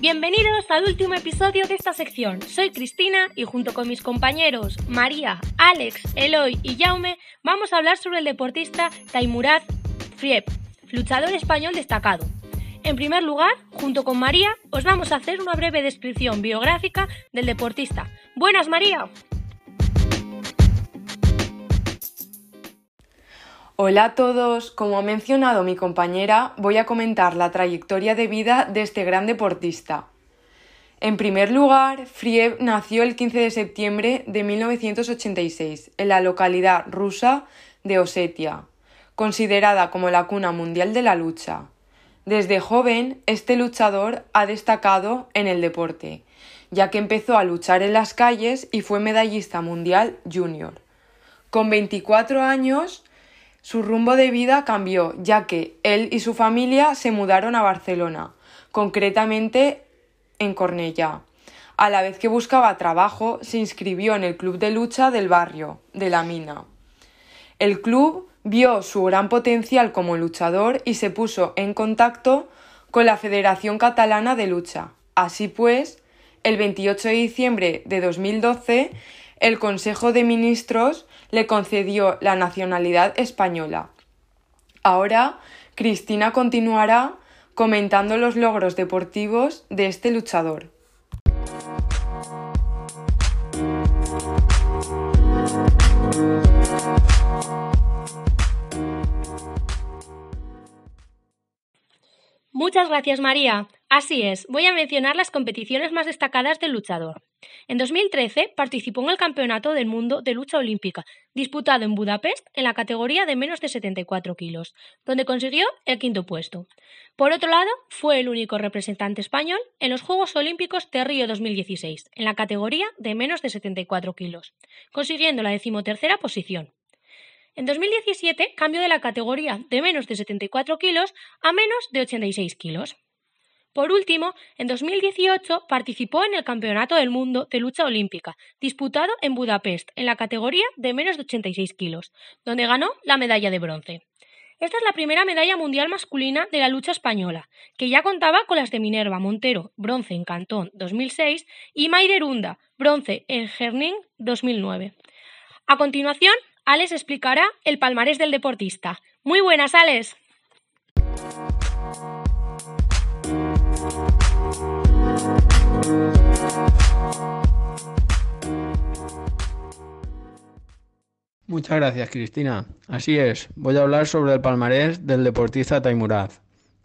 Bienvenidos al último episodio de esta sección. Soy Cristina y junto con mis compañeros María, Alex, Eloy y Jaume vamos a hablar sobre el deportista Taimuraz Friep, luchador español destacado. En primer lugar, junto con María, os vamos a hacer una breve descripción biográfica del deportista. Buenas, María. Hola a todos, como ha mencionado mi compañera, voy a comentar la trayectoria de vida de este gran deportista. En primer lugar, Friev nació el 15 de septiembre de 1986 en la localidad rusa de Osetia, considerada como la cuna mundial de la lucha. Desde joven, este luchador ha destacado en el deporte, ya que empezó a luchar en las calles y fue medallista mundial junior. Con 24 años, su rumbo de vida cambió, ya que él y su familia se mudaron a Barcelona, concretamente en Cornellá. A la vez que buscaba trabajo, se inscribió en el club de lucha del barrio, de la mina. El club vio su gran potencial como luchador y se puso en contacto con la Federación Catalana de Lucha. Así pues, el 28 de diciembre de 2012, el Consejo de Ministros le concedió la nacionalidad española. Ahora, Cristina continuará comentando los logros deportivos de este luchador. Muchas gracias, María. Así es, voy a mencionar las competiciones más destacadas del luchador. En 2013 participó en el Campeonato del Mundo de Lucha Olímpica, disputado en Budapest en la categoría de menos de 74 kilos, donde consiguió el quinto puesto. Por otro lado, fue el único representante español en los Juegos Olímpicos de Río 2016, en la categoría de menos de 74 kilos, consiguiendo la decimotercera posición. En 2017 cambió de la categoría de menos de 74 kilos a menos de 86 kilos. Por último, en 2018 participó en el Campeonato del Mundo de Lucha Olímpica, disputado en Budapest, en la categoría de menos de 86 kilos, donde ganó la medalla de bronce. Esta es la primera medalla mundial masculina de la lucha española, que ya contaba con las de Minerva Montero, bronce en Cantón 2006, y Maiderunda, bronce en Herning 2009. A continuación, Alex explicará el palmarés del deportista. Muy buenas, Alex. Muchas gracias, Cristina. Así es, voy a hablar sobre el palmarés del deportista Taimuraz.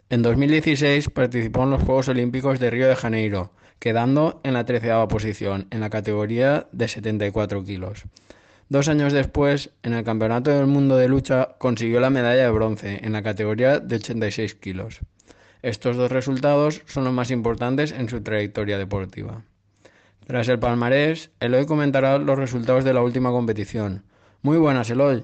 En 2016 participó en los Juegos Olímpicos de Río de Janeiro, quedando en la treceava posición, en la categoría de 74 kilos. Dos años después, en el Campeonato del Mundo de Lucha, consiguió la medalla de bronce en la categoría de 86 kilos. Estos dos resultados son los más importantes en su trayectoria deportiva. Tras el palmarés, Eloy comentará los resultados de la última competición, muy buenas, Eloy.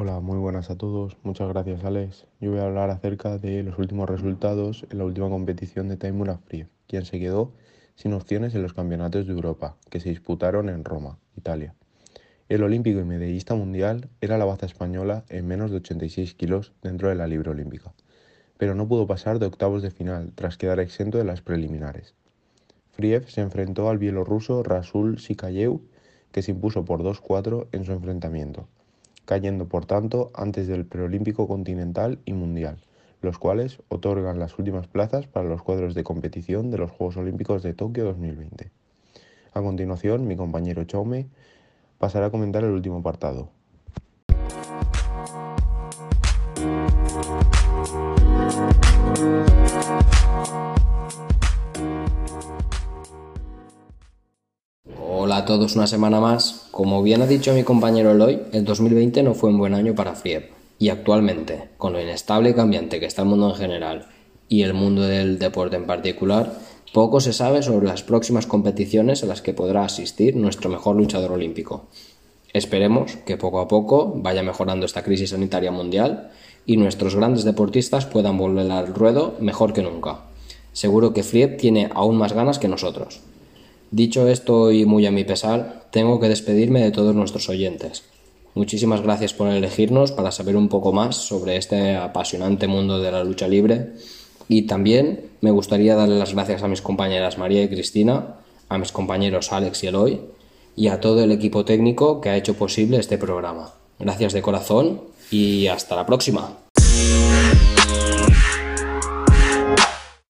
Hola, muy buenas a todos. Muchas gracias, Alex. Yo voy a hablar acerca de los últimos resultados en la última competición de Taimur Afri, quien se quedó sin opciones en los campeonatos de Europa, que se disputaron en Roma, Italia. El olímpico y medallista mundial era la baza española en menos de 86 kilos dentro de la libre olímpica, pero no pudo pasar de octavos de final tras quedar exento de las preliminares. Friev se enfrentó al bielorruso Rasul Sikayev, que se impuso por 2-4 en su enfrentamiento, cayendo por tanto antes del preolímpico continental y mundial, los cuales otorgan las últimas plazas para los cuadros de competición de los Juegos Olímpicos de Tokio 2020. A continuación, mi compañero Chaume pasaré a comentar el último apartado. Todos una semana más. Como bien ha dicho mi compañero Eloy, el 2020 no fue un buen año para Friev. Y actualmente, con lo inestable y cambiante que está el mundo en general y el mundo del deporte en particular, poco se sabe sobre las próximas competiciones a las que podrá asistir nuestro mejor luchador olímpico. Esperemos que poco a poco vaya mejorando esta crisis sanitaria mundial y nuestros grandes deportistas puedan volver al ruedo mejor que nunca. Seguro que Fried tiene aún más ganas que nosotros. Dicho esto y muy a mi pesar, tengo que despedirme de todos nuestros oyentes. Muchísimas gracias por elegirnos para saber un poco más sobre este apasionante mundo de la lucha libre y también me gustaría darle las gracias a mis compañeras María y Cristina, a mis compañeros Alex y Eloy y a todo el equipo técnico que ha hecho posible este programa. Gracias de corazón y hasta la próxima.